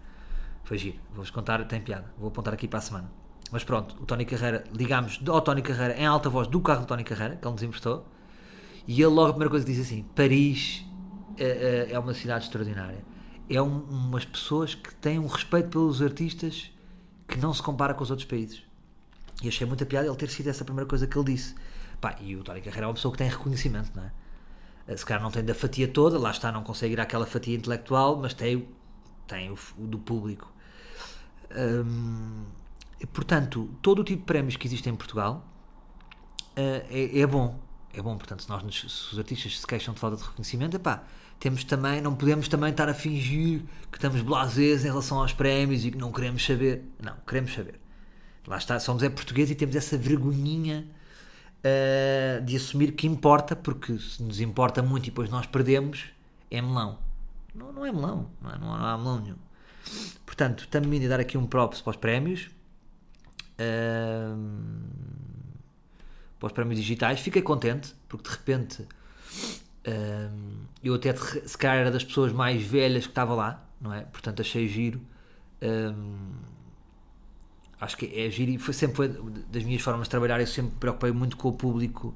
Foi giro. Vou-vos contar, tem piada. Vou apontar aqui para a semana. Mas pronto, o Tony Carreira, ligámos ao Tony Carreira em alta voz do carro do Tony Carreira, que ele nos emprestou, e ele logo a primeira coisa que disse assim: Paris é, é, é uma cidade extraordinária. É um, umas pessoas que têm um respeito pelos artistas que não se compara com os outros países. E achei muita piada ele ter sido essa primeira coisa que ele disse. Pá, e o Tony Carreira é uma pessoa que tem reconhecimento, não é? Eh, se calhar não tem da fatia toda, lá está, não consegue ir àquela fatia intelectual, mas tem, tem o, o do público. Hum, portanto, todo o tipo de prémios que existem em Portugal é, é bom. É bom, portanto, se, nós nos, se os artistas se queixam de falta de reconhecimento, epá, temos também, não podemos também estar a fingir que estamos blasés em relação aos prémios e que não queremos saber. Não, queremos saber. Lá está, somos é portugueses e temos essa vergonhinha uh, de assumir que importa, porque se nos importa muito e depois nós perdemos, é melão. Não, não é melão, não, é, não, há melão nenhum. Portanto, também a dar aqui um props para os prémios. Uh, para os prémios digitais. Fiquei contente, porque de repente uh, eu até se calhar era das pessoas mais velhas que estava lá, não é? Portanto, achei giro. acho que é giro e foi, sempre foi das minhas formas de trabalhar. Eu sempre me preocupei muito com o público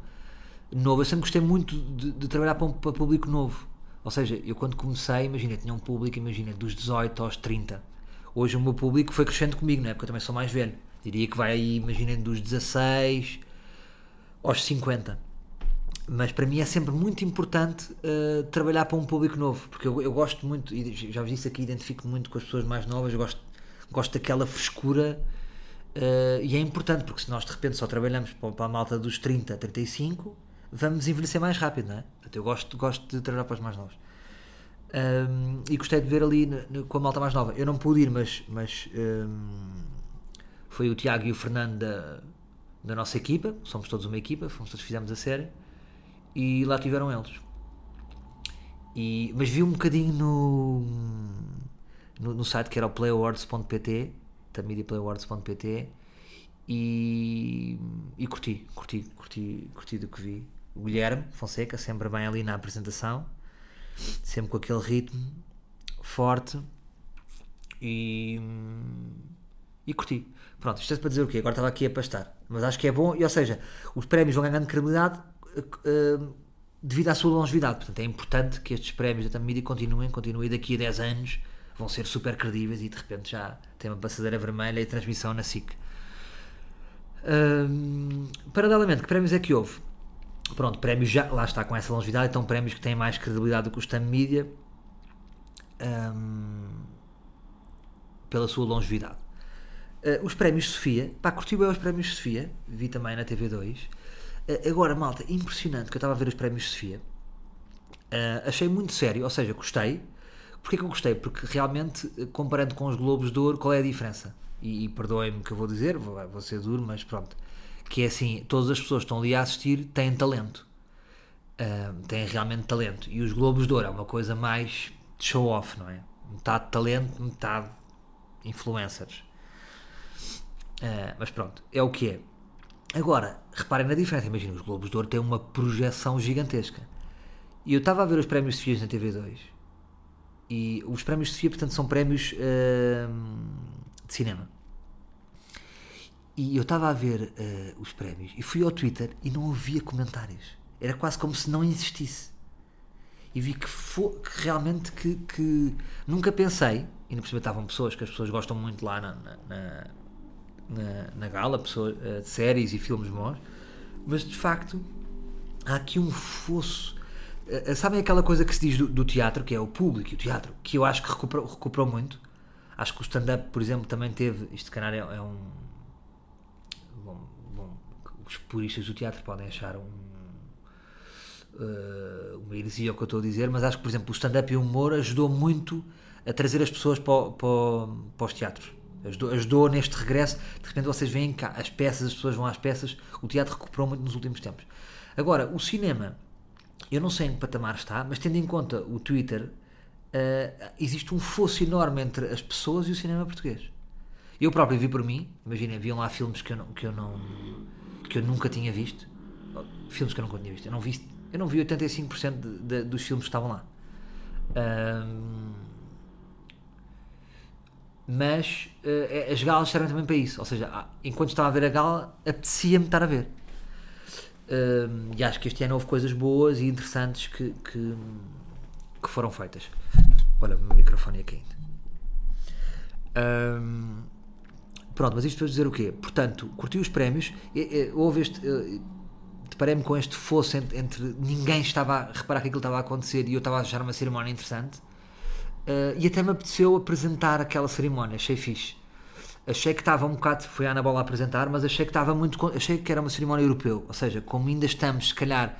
novo. Eu sempre gostei muito de, de trabalhar para, um, para público novo. Ou seja, eu quando comecei, imagina, tinha um público, imagina, dos 18 aos 30. Hoje o meu público foi crescendo comigo, não é? Porque eu também sou mais velho. Diria que vai aí, imaginem, dos 16 aos 50. Mas para mim é sempre muito importante uh, trabalhar para um público novo, porque eu, eu gosto muito, e já vos disse aqui, identifico muito com as pessoas mais novas, gosto, gosto daquela frescura uh, e é importante, porque se nós de repente só trabalhamos para, para a malta dos 30 a 35, vamos envelhecer mais rápido, não é? Portanto, eu gosto, gosto de trabalhar para os mais novos. Um, e gostei de ver ali no, no, com a malta mais nova. Eu não pude ir, mas, mas um, foi o Tiago e o Fernando da, da nossa equipa. Somos todos uma equipa, fomos todos fizemos a série e lá tiveram eles. E, mas vi um bocadinho no, no, no site que era o playawards.pt, tamediaplayawards.pt e, e curti, curti, curti, curti do que vi o Guilherme Fonseca, sempre bem ali na apresentação, sempre com aquele ritmo forte e, e curti. Pronto, isto é para dizer o quê? Agora estava aqui a pastar, mas acho que é bom, e ou seja, os prémios vão ganhando credibilidade uh, devido à sua longevidade. Portanto, é importante que estes prémios da Tamidi continuem, continuem daqui a 10 anos, vão ser super credíveis e de repente já tem uma passadeira vermelha e transmissão na SIC. Uh, paralelamente, que prémios é que houve? Pronto, prémios já, lá está com essa longevidade, então prémios que têm mais credibilidade do que o Stam Media um, pela sua longevidade. Uh, os prémios Sofia, pá, curti bem os prémios Sofia, vi também na TV2. Ah, agora, malta, impressionante que eu estava a ver os prémios Sofia. Uh, achei muito sério, ou seja, gostei. Porquê que eu gostei? Porque realmente, comparando com os Globos de Ouro, qual é a diferença? E, e perdoem-me que eu vou dizer, vou, vou ser duro, mas pronto que é assim, todas as pessoas que estão ali a assistir têm talento. Uh, têm realmente talento. E os Globos de Ouro é uma coisa mais de show-off, não é? Metade talento, metade influencers. Uh, mas pronto, é o que é. Agora, reparem na diferença. Imagina, os Globos de Ouro têm uma projeção gigantesca. E eu estava a ver os prémios Sofia na TV2. E os prémios Sofia, portanto, são prémios uh, de cinema. E eu estava a ver uh, os prémios e fui ao Twitter e não havia comentários. Era quase como se não existisse. E vi que, que realmente que, que, nunca pensei, e no por estavam pessoas que as pessoas gostam muito lá na, na, na gala, pessoas, de séries e filmes bons, mas de facto há aqui um fosso. Uh, sabem aquela coisa que se diz do, do, teatro, que é o público e o teatro, que eu acho que recuperou, recuperou muito. Acho que o stand-up, por exemplo, também teve. Isto, canal é, é um os puristas do teatro podem achar um, uh, uma heresia o que eu estou a dizer, mas acho que, por exemplo, o stand-up e o humor ajudou muito a trazer as pessoas para, para, para os teatros. Ajudou, ajudou, neste regresso. De repente vocês veem cá as peças, as pessoas vão às peças. O teatro recuperou muito nos últimos tempos. Agora, o cinema, eu não sei em que patamar está, mas tendo em conta o Twitter, uh, existe um fosso enorme entre as pessoas e o cinema português. Eu próprio vi por mim, imaginem, haviam lá filmes que eu não, que eu não que eu nunca tinha visto. Filmes que eu nunca tinha visto. Eu não vi, eu não vi 85% de, de, dos filmes que estavam lá. Um, mas uh, as galas servem também para isso. Ou seja, enquanto estava a ver a gala, apetecia-me estar a ver. Um, e acho que este ano houve coisas boas e interessantes que, que, que foram feitas. Olha, o meu microfone é quente. Um, Pronto, mas isto para dizer o quê? Portanto, curti os prémios, houve este. Deparei-me com este fosso entre, entre, Ninguém estava a reparar que aquilo estava a acontecer e eu estava a achar uma cerimónia interessante. Uh, e até me apeteceu apresentar aquela cerimónia, achei fixe. achei que estava um bocado, foi a Ana Bola a apresentar, mas achei que estava muito, achei que era uma cerimónia europeu, ou seja, como ainda estamos, se calhar,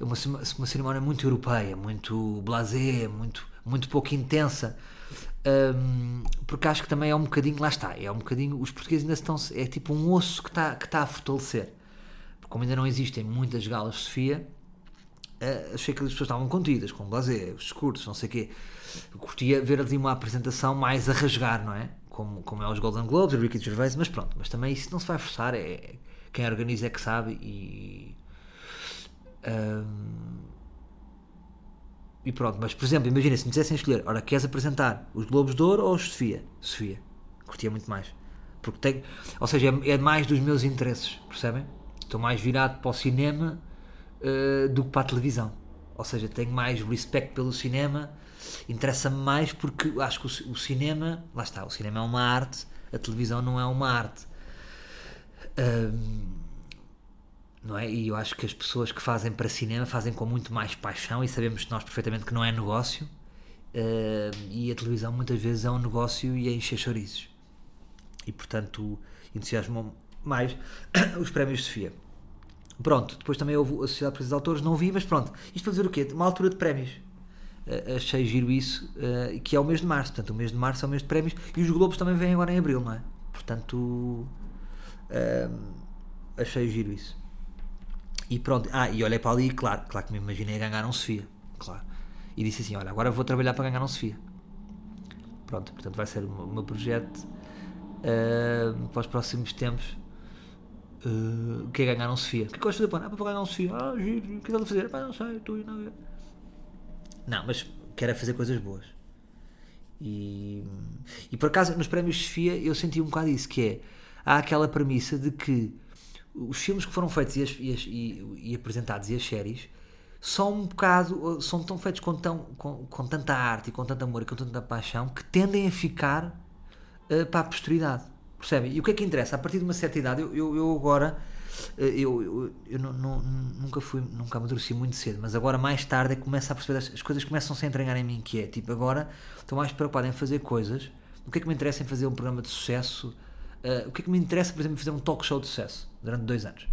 uma, uma cerimónia muito europeia, muito blasé, muito, muito pouco intensa, um, porque acho que também é um bocadinho, lá está, é um bocadinho, os portugueses ainda estão, é tipo um osso que está, que está a fortalecer, porque como ainda não existem muitas galas de Sofia, uh, achei que as pessoas estavam contidas, com blasé, os discursos, não sei o quê, eu curtia ver ali uma apresentação mais a rasgar, não é? Como, como é os Golden Globes, o Ricky Gervais, mas pronto, mas também isso não se vai forçar, é, quem organiza é que sabe e... Um, e pronto, mas por exemplo, imagina se me dissessem escolher, ora, queres apresentar os Globos de Ouro ou os Sofia? Sofia, curtia muito mais. Porque tem, ou seja, é, é mais dos meus interesses, percebem? Estou mais virado para o cinema uh, do que para a televisão. Ou seja, tenho mais respeito pelo cinema, interessa-me mais porque acho que o, o, cinema, lá está, o cinema é uma arte, a televisão não é uma arte. Um, não é? E eu acho que as pessoas que fazem para cinema fazem com muito mais paixão e sabemos nós perfeitamente que não é negócio uh, e a televisão muitas vezes é um negócio e é encher chorizos e portanto entusiasmam mais os prémios Sofia pronto, depois também houve a Sociedade de Autores, não vi, mas pronto isto para dizer o quê? Uma altura de prémios uh, achei giro isso uh, que é o mês de Março, portanto o mês de Março é o mês de prémios e os Globos também vêm agora em Abril, não é? portanto achei giro isso e pronto, ah, e olhei para ali, claro, claro que me imaginei ganhar um Sofia, claro. E disse assim: Olha, agora vou trabalhar para ganhar um Sofia. Pronto, portanto vai ser o meu projeto uh, para os próximos tempos. Uh, que é ganhar um Sofia. O que é que gosto de fazer? Ah, para ganhar um Sofia. Ah, giro, o que é que a fazer? Não sei, estou indo a. Não, mas quero é fazer coisas boas. E, e por acaso, nos prémios Sofia, eu senti um bocado isso: que é, há aquela premissa de que os filmes que foram feitos e, as, e, as, e, e, apresentados e as séries são um bocado são tão feitos com, tão, com, com tanta arte e com tanto amor e com tanta paixão que tendem a ficar uh, para a posteridade percebem? E o que é que interessa? A partir de uma certa idade eu, eu, eu agora uh, eu, eu, eu não, não, nunca fui nunca amadureci muito cedo mas agora mais tarde é que começo a perceber as, as coisas começam -se a entranhar em mim que é tipo agora estou mais preocupado em fazer coisas o que é que me interessa em fazer um programa de sucesso Uh, o que é que me interessa, por exemplo, fazer um talk show de sucesso durante dois anos?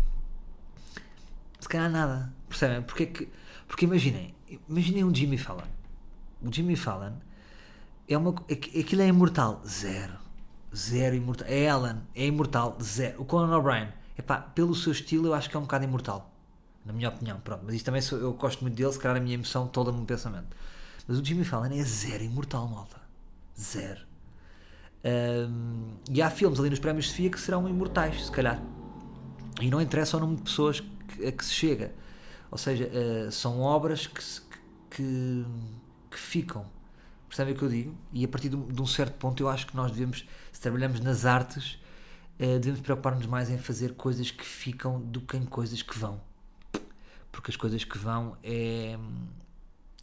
Se calhar nada. Percebem? Porque, é que, porque imaginem, imaginem um Jimmy Fallon. O Jimmy Fallon é uma, aquilo é imortal. Zero. Zero imortal. É Ellen, é imortal. Zero. O Conan O'Brien, epá, pelo seu estilo, eu acho que é um bocado imortal. Na minha opinião, pronto. Mas isto também sou, eu gosto muito dele, se calhar a minha emoção toda no pensamento. Mas o Jimmy Fallon é zero imortal, malta. Zero. Um, e há filmes ali nos prémios Sofia que serão imortais, se calhar. E não interessa o número de pessoas que, a que se chega. Ou seja, uh, são obras que, que, que, ficam. Percebem o que eu digo? E a partir de um, de um, certo ponto eu acho que nós devemos, trabalhamos nas artes, uh, devemos preocupar-nos mais em fazer coisas que ficam do que em coisas que vão. Porque as coisas que vão é,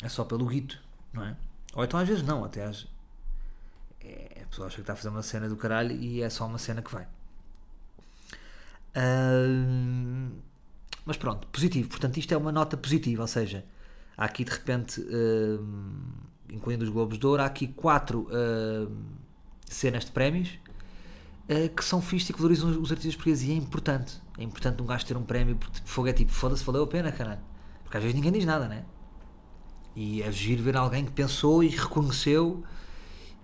é só pelo guito, não é? Ou então às vezes não, até às, é, a pessoa acha que está a fazer uma cena do caralho e é só uma cena que vai. Uh, mas pronto, positivo. Portanto, isto é uma nota positiva, ou seja, há aqui de repente, uh, incluindo os Globos de Ouro, há aqui quatro uh, cenas de prémios que são fixos e que valorizam os artistas portugueses e é importante. É importante um gajo ter um prémio porque tipo, fogo é tipo, foda-se, valeu a pena, caralho. Porque às vezes ninguém diz nada, né? E é giro ver alguém que pensou e reconheceu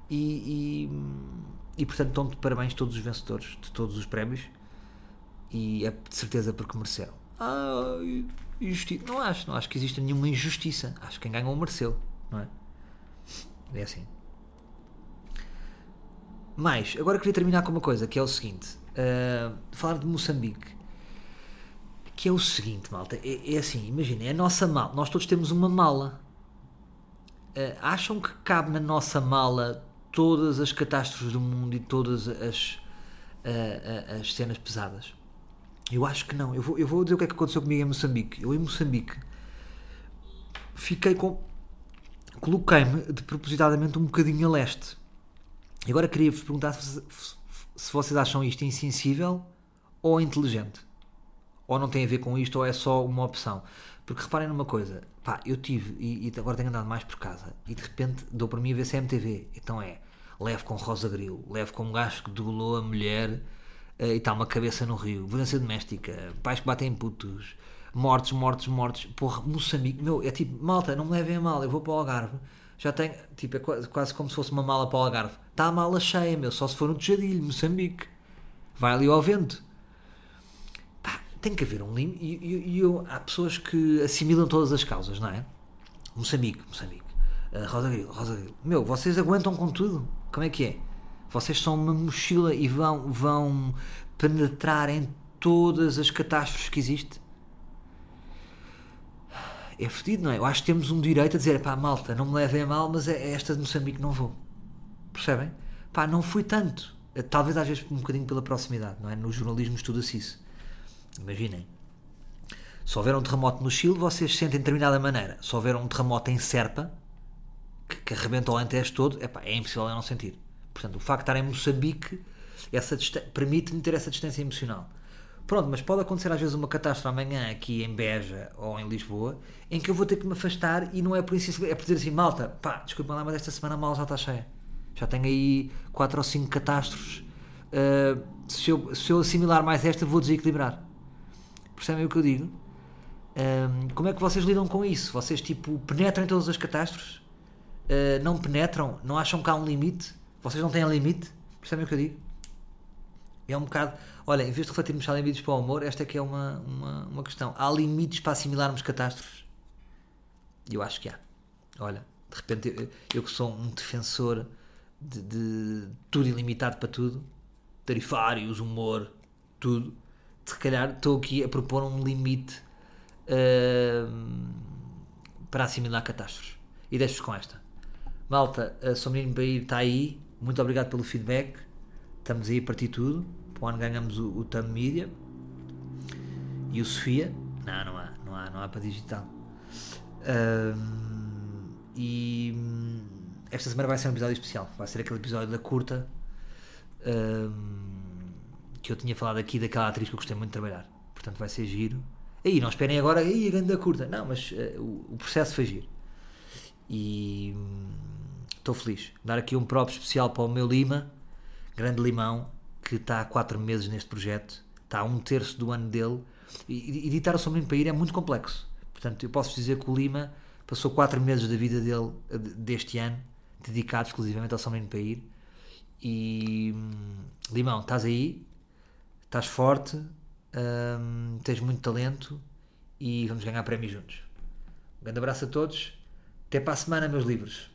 e, e, e portanto dão de parabéns todos os vencedores de todos os prémios e é de certeza porque mereceram. Ah, injustiça. Não acho, não acho que exista nenhuma injustiça. Acho que quem ganhou mereceu, não é? É assim. Mas, agora queria terminar com uma coisa, que é o seguinte. Uh, falar de Moçambique. Que é o seguinte, malta. É, é assim, imagina, é a nossa mala. Nós todos temos uma mala. Uh, acham que cabe na nossa mala todas as catástrofes do mundo e todas as, uh, as cenas pesadas? Eu acho que não. Eu vou, eu vou dizer o que é que aconteceu comigo em Moçambique. Eu em Moçambique fiquei com. Coloquei-me de propositadamente um bocadinho a leste. E agora queria-vos perguntar se, se vocês acham isto insensível ou inteligente. Ou não tem a ver com isto, ou é só uma opção. Porque reparem numa coisa, pá, eu tive, e, e agora tenho andado mais por casa, e de repente dou para mim a ver CMTV. Então é leve com Rosa Grilo, leve com um gajo que degolou a mulher eh, e está uma cabeça no rio, violência doméstica, pais que batem putos, mortes, mortes, mortes. Porra, Moçambique, meu, é tipo, malta, não me levem a mal, eu vou para o Algarve, já tenho, tipo, é quase, quase como se fosse uma mala para o Algarve. Está a mala cheia, meu, só se for um tejadilho, Moçambique. Vai ali ao vento. Pá, tem que haver um limite. E, e, e há pessoas que assimilam todas as causas, não é? Moçambique, Moçambique. Uh, Rosa Grilo, Rosa Grilo. Meu, vocês aguentam com tudo? Como é que é? Vocês são uma mochila e vão, vão penetrar em todas as catástrofes que existem? É fedido, não é? Eu acho que temos um direito a dizer, pá, malta, não me levem a mal, mas é esta de Moçambique não vou. Percebem? Pá, não fui tanto. Talvez às vezes um bocadinho pela proximidade, não é? No jornalismo estuda-se isso. Imaginem. Se houver um terremoto no Chile, vocês sentem de determinada maneira. Se houver um terremoto em Serpa, que, que arrebenta o Alentejo todo, epá, é impossível eu não sentir. Portanto, o facto de estar em Moçambique permite-me ter essa distância emocional. Pronto, mas pode acontecer às vezes uma catástrofe amanhã aqui em Beja ou em Lisboa, em que eu vou ter que me afastar e não é por isso, é por dizer assim, malta, pá, desculpa lá, mas esta semana a mala já está cheia. Já tenho aí 4 ou 5 catástrofes. Uh, se, eu, se eu assimilar mais esta, vou desequilibrar. Percebem o que eu digo? Um, como é que vocês lidam com isso? Vocês, tipo, penetram em todas as catástrofes? Uh, não penetram? Não acham que há um limite? Vocês não têm limite? Percebem o que eu digo? É um bocado. Olha, em vez de refletirmos se há limites para o amor, esta é que é uma, uma, uma questão. Há limites para assimilarmos catástrofes? Eu acho que há. Olha, de repente, eu, eu que sou um defensor de, de, tudo ilimitado para tudo, tarifários, humor, tudo, se calhar estou aqui a propor um limite uh, para assimilar catástrofes. E deixo-vos com esta. Malta, a Sou Menino Bahia está aí. Muito obrigado pelo feedback. Estamos aí a partir tudo. Para o ano ganhamos o, o TAM Media e o Sofia. Não, não há, não há, não há para digital. E esta semana vai ser um episódio especial. Vai ser aquele episódio da curta que eu tinha falado aqui daquela atriz que eu gostei muito de trabalhar. Portanto, vai ser giro. Aí, não esperem agora, aí a grande curta. Não, mas uh, o, o, processo foi giro. E estou um, feliz. Dar aqui um próprio especial para o meu Lima, grande limão, que está há 4 meses neste projeto. Está a um terço do ano dele. E editar o Sombrinho para ir é muito complexo. Portanto, eu posso dizer que o Lima passou 4 meses da vida dele, deste ano, dedicado exclusivamente ao São Menino para ir. E Limão, estás aí, estás forte, hum, tens muito talento e vamos ganhar prémios juntos. Um grande abraço a todos, até para a semana, meus livros.